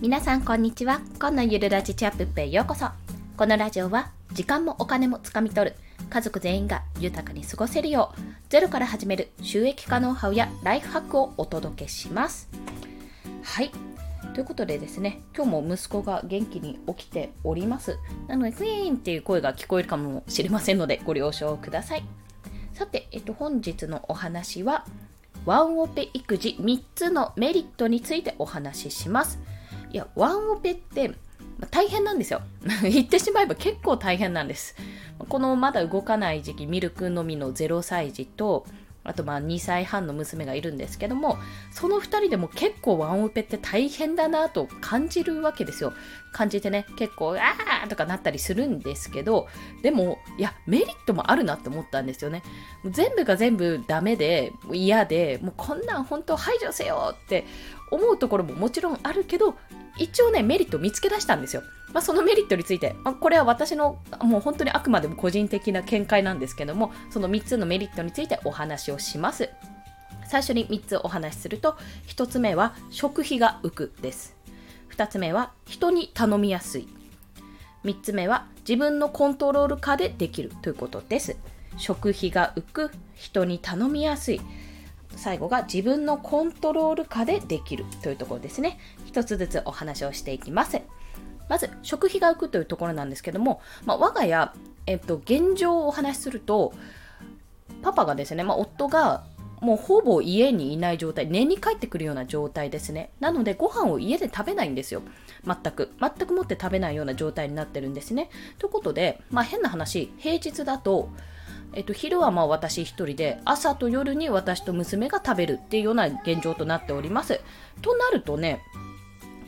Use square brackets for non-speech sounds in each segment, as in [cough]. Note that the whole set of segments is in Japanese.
皆さんこんにちは。今のゆるラジチャップペへようこそ。このラジオは時間もお金もつかみ取る。家族全員が豊かに過ごせるようゼロから始める収益化ノウハウやライフハックをお届けします。はい。ということでですね今日も息子が元気に起きております。なのでクイーンっていう声が聞こえるかもしれませんのでご了承ください。さて、えっと、本日のお話はワンオペ育児3つのメリットについてお話しします。いや、ワンオペって、大変なんですよ。[laughs] 言ってしまえば結構大変なんです。このまだ動かない時期、ミルクのみの0歳児と、あとまあ2歳半の娘がいるんですけども、その2人でも結構ワンオペって大変だなと感じるわけですよ。感じてね、結構、あーとかなったりするんですけど、でも、いや、メリットもあるなって思ったんですよね。全部が全部ダメで、嫌で、もうこんなん本当排除せよって思うところももちろんあるけど、一応ね、メリットを見つけ出したんですよ。まあ、そのメリットについて、まあ、これは私のもう本当にあくまでも個人的な見解なんですけども、その3つのメリットについてお話をします。最初に3つお話しすると、1つ目は食費が浮くです。2つ目は人に頼みやすい。3つ目は自分のコントロール下でできるということです。食費が浮く、人に頼みやすい。最後が自分のコントロール下でできるというところですね。一つずつお話をしていきます。まず、食費が浮くというところなんですけども、まあ、我が家、えっと、現状をお話しすると、パパがですね、まあ、夫がもうほぼ家にいない状態、寝に帰ってくるような状態ですね。なので、ご飯を家で食べないんですよ。全く。全くもって食べないような状態になってるんですね。ということで、まあ、変な話、平日だと、えっと、昼はまあ私一人で、朝と夜に私と娘が食べるっていうような現状となっております。となるとね、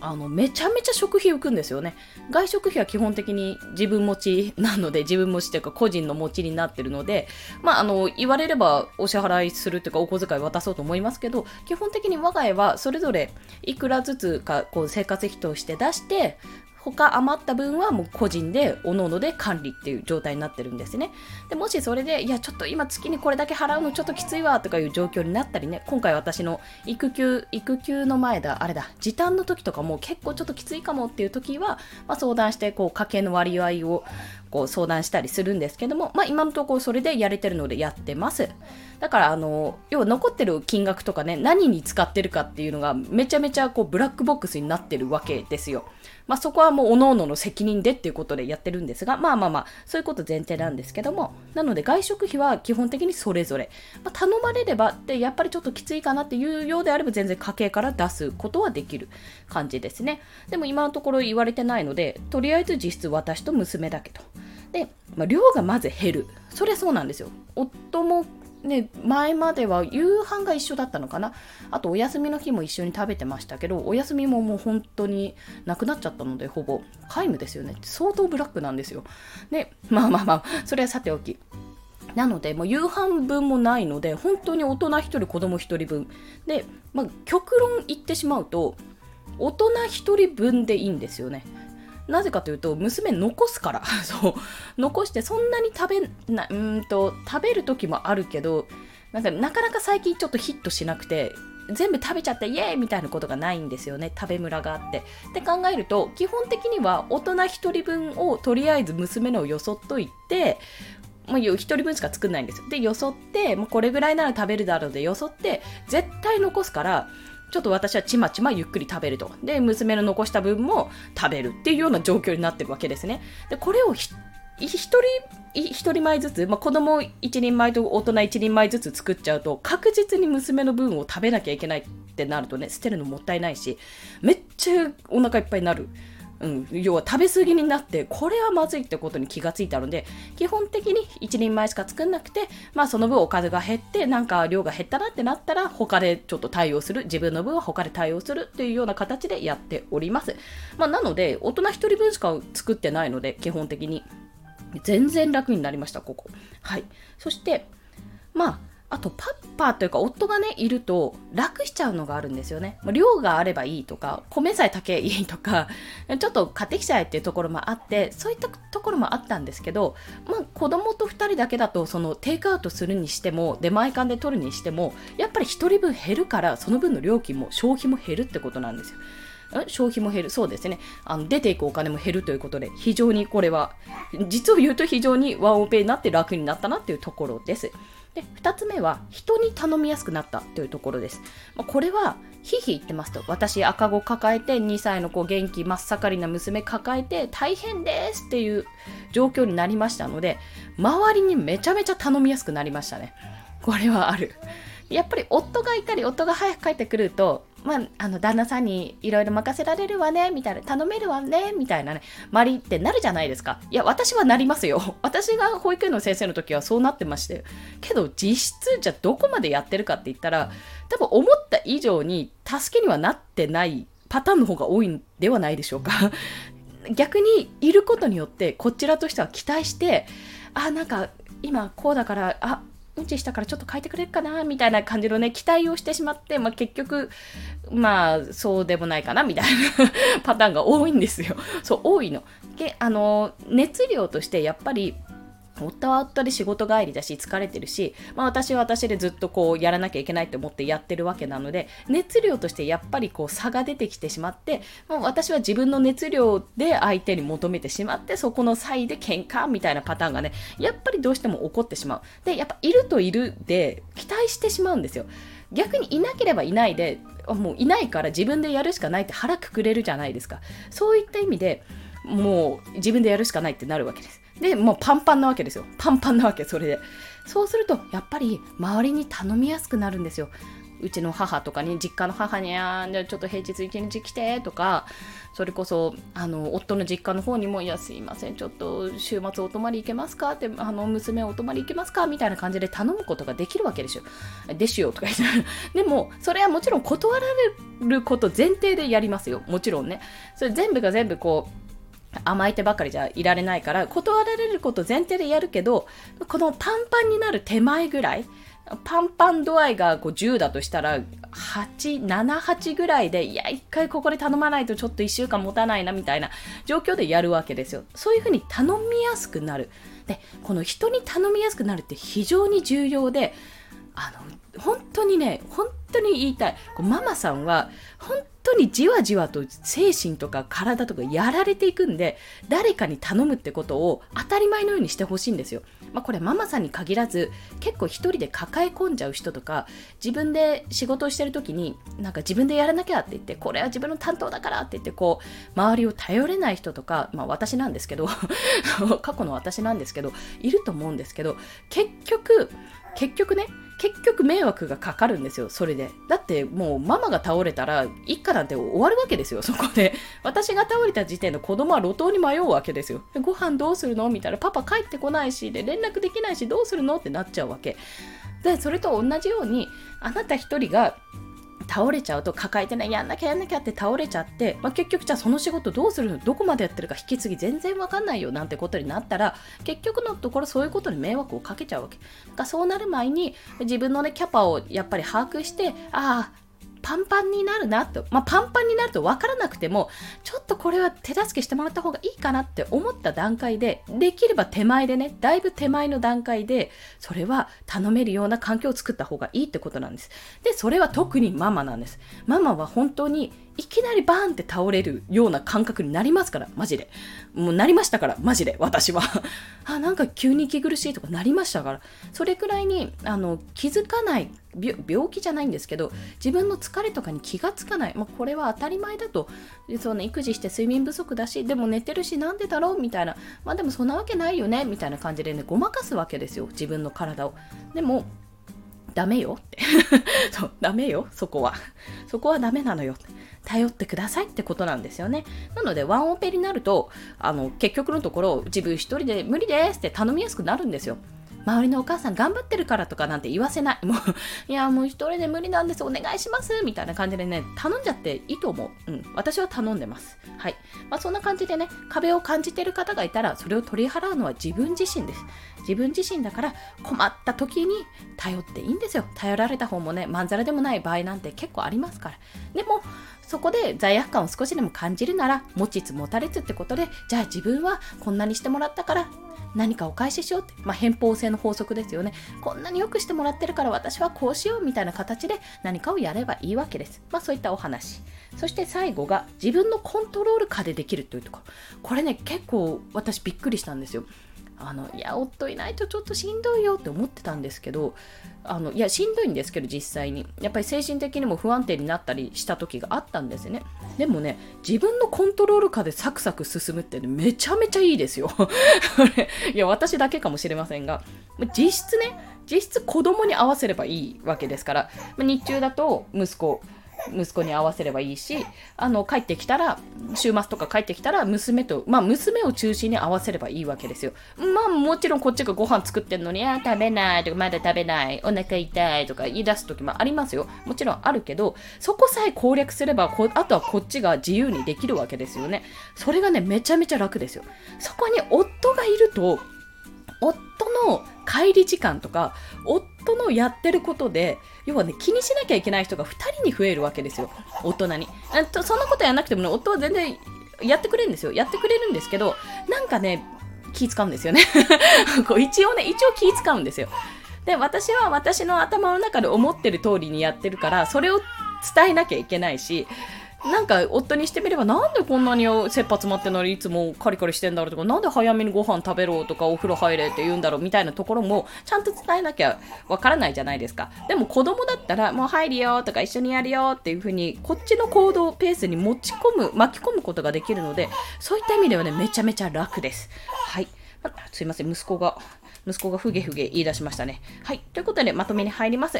あの、めちゃめちゃ食費浮くんですよね。外食費は基本的に自分持ちなので、自分持ちというか個人の持ちになってるので、まあ、あの、言われればお支払いするというかお小遣い渡そうと思いますけど、基本的に我が家はそれぞれいくらずつか、こう、生活費として出して、他余った分はもう個人で各々で管理っていう状態になってるんですね。でもしそれで、いや、ちょっと今月にこれだけ払うのちょっときついわとかいう状況になったりね、今回私の育休、育休の前だ、あれだ、時短の時とかも結構ちょっときついかもっていう時は、まあ、相談して、こう、家計の割合をこう相談したりするんですけども、まあ、今のところそれでやれてるのでやってます。だから、あの、要は残ってる金額とかね、何に使ってるかっていうのがめちゃめちゃこうブラックボックスになってるわけですよ。まあ、そこはもう各々の責任でっていうことでやってるんですが、まあまあまあ、そういうこと前提なんですけども、なので外食費は基本的にそれぞれ、まあ、頼まれればで、やっぱりちょっときついかなっていうようであれば全然家計から出すことはできる感じですね。でも今のところ言われてないので、とりあえず実質私と娘だけと。で、まあ、量がまず減る。それそうなんですよ。夫もね、前までは夕飯が一緒だったのかなあとお休みの日も一緒に食べてましたけどお休みももう本当になくなっちゃったのでほぼ皆無ですよね相当ブラックなんですよでまあまあまあそれはさておきなので、もう夕飯分もないので、本当に大人1人、子供1人分。で、まあ、極論言ってしまうと、大人1人分でいいんですよね。なぜかというと、娘残すから。[laughs] そう。残して、そんなに食べ、な、うんと、食べる時もあるけど、なんか、なかなか最近ちょっとヒットしなくて、全部食べちゃってイエーイみたいなことがないんですよね。食べムラがあって。って考えると、基本的には大人1人分をとりあえず娘のをよそっといて、もう1人分しか作んないんですよ。で、よそって、もうこれぐらいなら食べるだろうでよそって、絶対残すから、ちょっと私はちまちまゆっくり食べると。で、娘の残した分も食べるっていうような状況になってるわけですね。で、これを一人、一人前ずつ、まあ、子供一人前と大人一人前ずつ作っちゃうと、確実に娘の分を食べなきゃいけないってなるとね、捨てるのもったいないし、めっちゃお腹いっぱいになる。うん、要は食べ過ぎになってこれはまずいってことに気がついたので基本的に1人前しか作んなくて、まあ、その分おかずが減ってなんか量が減ったなってなったら他でちょっと対応する自分の分は他で対応するっていうような形でやっております、まあ、なので大人1人分しか作ってないので基本的に全然楽になりましたここ。はい。そしてまああとパッパーというか夫がねいると楽しちゃうのがあるんですよね。量があればいいとか米さえ炊けいいとか [laughs] ちょっと買ってきちゃえっていうところもあってそういったところもあったんですけど、まあ、子供と2人だけだとそのテイクアウトするにしても出前館で取るにしてもやっぱり1人分減るからその分の料金も消費も減るってことなんですよ。消費も減る。そうですね。あの出ていくお金も減るということで、非常にこれは、実を言うと非常にワンオペになって楽になったなっていうところです。で、2つ目は、人に頼みやすくなったというところです。まあ、これは、ひひ言ってますと、私赤子抱えて、2歳の子元気真っ盛りな娘抱えて、大変ですっていう状況になりましたので、周りにめちゃめちゃ頼みやすくなりましたね。これはある。やっぱり夫がいたり、夫が早く帰ってくると、まあ、あの旦那さんにいろいろ任せられるわねみたいな頼めるわねみたいなねマリってなるじゃないですか。いや私はなりますよ。[laughs] 私が保育園の先生の時はそうなってましたよけど実質じゃどこまでやってるかって言ったら多分思った以上に助けにはなってないパターンの方が多いんではないでしょうか。[laughs] 逆にいることによってこちらとしては期待してあなんか今こうだからあうんちしたからちょっと変えてくれるかなみたいな感じのね、期待をしてしまって、まあ、結局、まあ、そうでもないかなみたいな [laughs] パターンが多いんですよ。そう、多いの。で、あの、熱量としてやっぱり、夫は夫で仕事帰りだし疲れてるし、まあ、私は私でずっとこうやらなきゃいけないと思ってやってるわけなので熱量としてやっぱりこう差が出てきてしまって、まあ、私は自分の熱量で相手に求めてしまってそこの差異で喧嘩みたいなパターンがねやっぱりどうしても起こってしまう。でやっぱいるといるで期待してしまうんですよ。逆にいなければいないでもういないから自分でやるしかないって腹くくれるじゃないですか。そういった意味でもう自分でやるしかないってなるわけです。で、もうパンパンなわけですよ。パンパンなわけ、それで。そうすると、やっぱり周りに頼みやすくなるんですよ。うちの母とかに、実家の母に、あじゃちょっと平日一日来てとか、それこそ、あの、夫の実家の方にも、いや、すいません、ちょっと週末お泊まり行けますか？って、あの、娘お泊まり行けますか？みたいな感じで頼むことができるわけですよ。ですよ、とか言って。でも、それはもちろん断られること前提でやりますよ。もちろんね。それ全部が全部こう、甘えてばかりじゃいられないから断られること前提でやるけどこのパンパンになる手前ぐらいパンパン度合いがこう10だとしたら8、7、8ぐらいでいや一回ここで頼まないとちょっと1週間持たないなみたいな状況でやるわけですよ。そういうふうに頼みやすくなる。でこの人に頼みやすくなるって非常に重要であの本当にね本当に言いたい。ママさんは本当にじわじわと精神とか体とかやられていくんで誰かに頼むってことを当たり前のようにしてほしいんですよ。まあ、これママさんに限らず結構一人で抱え込んじゃう人とか自分で仕事をしてる時になんか自分でやらなきゃって言ってこれは自分の担当だからって言ってこう周りを頼れない人とか、まあ、私なんですけど [laughs] 過去の私なんですけどいると思うんですけど結局結局ね結局迷惑がかかるんですよ、それで。だってもうママが倒れたら一家なんて終わるわけですよ、そこで。私が倒れた時点で子供は路頭に迷うわけですよ。ご飯どうするの？みたいな。パパ帰ってこないし、で連絡できないしどうするの？ってなっちゃうわけ。で、それと同じように、あなた一人が倒れちゃうと抱えてねやんなきゃやんなきゃって倒れちゃって、まあ、結局じゃあその仕事どうするの？どこまでやってるか引き継ぎ全然わかんないよなんてことになったら結局のところそういうことに迷惑をかけちゃうわけ。だそうなる前に自分のねキャパをやっぱり把握してああパンパンになるなと、まあ、パンパンになると分からなくても、ちょっとこれは手助けしてもらった方がいいかなって思った段階で、できれば手前でね、だいぶ手前の段階で、それは頼めるような環境を作った方がいいってことなんです。で、それは特にママなんです。ママは本当にいきなりバーンって倒れるような感覚になりますから、マジで。もうなりましたから、マジで、私は。[laughs] あ、なんか急に息苦しいとかなりましたから。それくらいに、あの、気づかない病気じゃないんですけど自分の疲れとかに気がつかない、まあ、これは当たり前だと。その育児して睡眠不足だしでも寝てるしなんでだろうみたいな。まあでもそんなわけないよね。みたいな感じでねごまかすわけですよ。自分の体を。でもダメよ。っ [laughs] てそうダメよ。そこは。そこはダメなのよ。頼ってくださいってことなんですよね。なので、ワンオペになると、あの、結局のところ、自分一人で無理ですって頼みやすくなるんですよ。周りのお母さん頑張ってるからとかなんて言わせない。もう、いや、もう一人で無理なんです、お願いしますみたいな感じでね、頼んじゃっていいと思う。うん。私は頼んでます。はい。まあ、そんな感じでね、壁を感じてる方がいたら、それを取り払うのは自分自身です。自分自身だから困った時に頼っていいんですよ頼られた方もねまんざらでもない場合なんて結構ありますからでもそこで罪悪感を少しでも感じるなら持ちつ持たれつってことでじゃあ自分はこんなにしてもらったから何かお返ししようって、まあ、偏方性の法則ですよね。こんなによくしてもらってるから私はこうしようみたいな形で何かをやればいいわけです。まあそういったお話。そして最後が自分のコントロール下でできるというとこ。ろこれね結構私びっくりしたんですよ。あのいや夫いないとちょっとしんどいよって思ってたんですけどあのいやしんどいんですけど実際に。やっぱり精神的にも不安定になったりした時があったんですね。でもね自分のコントロール下でサクサク進むって、ね、めちゃめちゃいいですよ。[laughs] いや私だけかもしれませんが。実質ね実質子供に合わせればいいわけですから。日中だと息子息子に合わせればいいしあの帰ってきたら週末とか帰ってきたら娘とまあ娘を中心に合わせればいいわけですよ。まあもちろんこっちがご飯作ってんのにあ食べないとかまだ食べないお腹痛いとか言い出す時もありますよ。もちろんあるけどそこさえ攻略すればこあとはこっちが自由にできるわけですよね。それがねめちゃめちゃ楽ですよ。そこに夫がいると夫の帰り時間とか夫夫のやってることで要はね気にしなきゃいけない人が2人に増えるわけですよ。大人に。とそんなことやらなくてもね夫は全然やってくれるんですよ。やってくれるんですけどなんかね気使うんですよね。[laughs] こう一応ね一応気使うんですよ。で私は私の頭の中で思ってる通りにやってるからそれを伝えなきゃいけないしなんか夫にしてみればなんでこんなに切羽詰まってんのにいつもカリカリしてんだろうとかなんで早めにご飯食べろとかお風呂入れって言うんだろうみたいなところもちゃんと伝えなきゃわからないじゃないですかでも子供だったらもう入るよとか一緒にやるよっていう風にこっちの行動ペースに持ち込む巻き込むことができるのでそういった意味ではねめちゃめちゃ楽ですはいすいません息子が息子がふげふげ言い出しましたね。はい。ということで、まとめに入ります。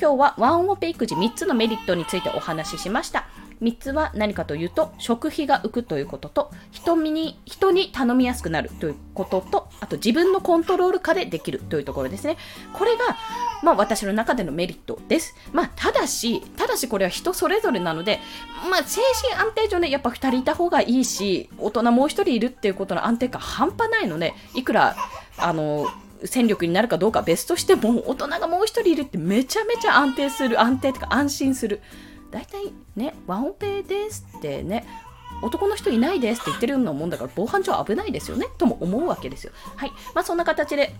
今日はワンオペ育児3つのメリットについてお話ししました。3つは何かというと、食費が浮くということと、人に人に頼みやすくなるということと、あと自分のコントロール下でできるというところですね。これが、まあ私の中でのメリットです。まあただし、ただしこれは人それぞれなので、まあ精神安定上ね、やっぱ2人いた方がいいし、大人もう1人いるっていうことの安定感半端ないので、いくら、あの、戦力になるかどうか別としても大人がもう1人いるってめちゃめちゃ安定する安定というか安心する大体ねワンオペですってね男の人いないですって言ってるようなもんだから防犯上危ないですよねとも思うわけですよ。はい。まあそんな形で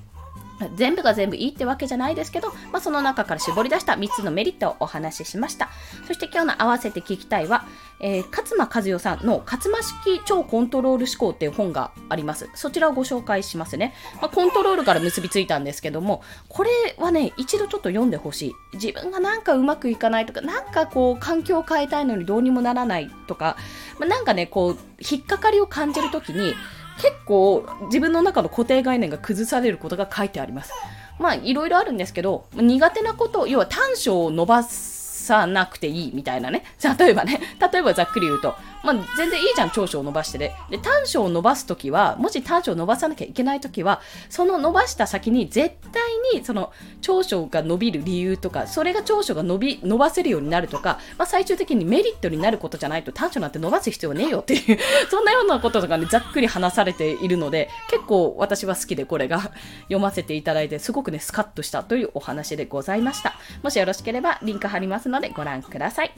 全部が全部いいってわけじゃないですけど、まあ、その中から絞り出した3つのメリットをお話ししました。そして今日の合わせて聞きたいは、えー、勝間和代さんの勝間式超コントロール思考っていう本があります。そちらをご紹介しますね。まあ、コントロールから結びついたんですけども、これはね、一度ちょっと読んでほしい。自分がなんかうまくいかないとか、なんかこう環境を変えたいのにどうにもならないとか、まあ、なんかね、こう、引っかかりを感じるときに、結構自分の中の固定概念が崩されることが書いてあります。まあいろいろあるんですけど苦手なこと要は短所を伸ばすさなくていいみたいなね例えばね例えばざっくり言うとまあ、全然いいじゃん、長所を伸ばしてで。で、短所を伸ばすときは、もし短所を伸ばさなきゃいけないときは、その伸ばした先に絶対にその長所が伸びる理由とか、それが長所が伸び、伸ばせるようになるとか、まあ、最終的にメリットになることじゃないと短所なんて伸ばす必要ねえよっていう [laughs] そんなようなこととかね、ざっくり話されているので、結構私は好きでこれが読ませていただいて、すごくね、スカッとしたというお話でございました。もしよろしければ、リンク貼りますのでご覧ください。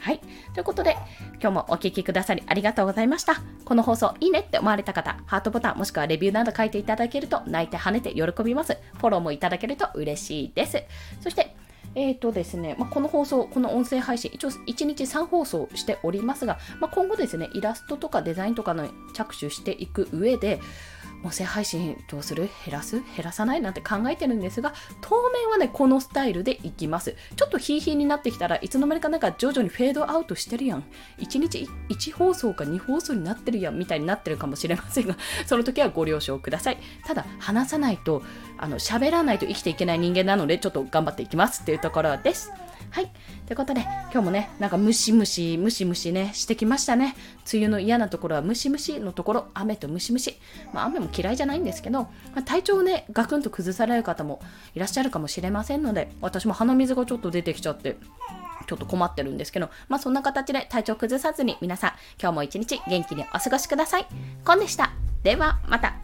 はい。ということで、今日もお聴きくださりありがとうございました。この放送いいねって思われた方、ハートボタンもしくはレビューなど書いていただけると泣いて跳ねて喜びます。フォローもいただけると嬉しいです。そして、えーとですねまあ、この放送、この音声配信、一応1日3放送しておりますが、まあ、今後ですね、イラストとかデザインとかの着手していく上で、音声配信どうする？減らす？減らさない？なんて考えてるんですが、当面はね、このスタイルでいきます。ちょっとヒーヒーになってきたらいつの間にかなんか徐々にフェードアウトしてるやん。1日1放送か2放送になってるやんみたいになってるかもしれませんが、[laughs] その時はご了承ください。ただ、話さないと、あの、喋らないと生きていけない人間なので、ちょっと頑張っていきますっていうところです。はい。ということで、今日もね、なんかムシムシ、ムシムシね、してきましたね。梅雨の嫌なところはムシムシのところ、雨とムシムシ。まあ、雨も嫌いじゃないんですけど、まあ、体調をね、ガクンと崩される方もいらっしゃるかもしれませんので、私も鼻水がちょっと出てきちゃって、ちょっと困ってるんですけど、まあそんな形で体調崩さずに皆さん、今日も一日元気にお過ごしください。コンでした。では、また。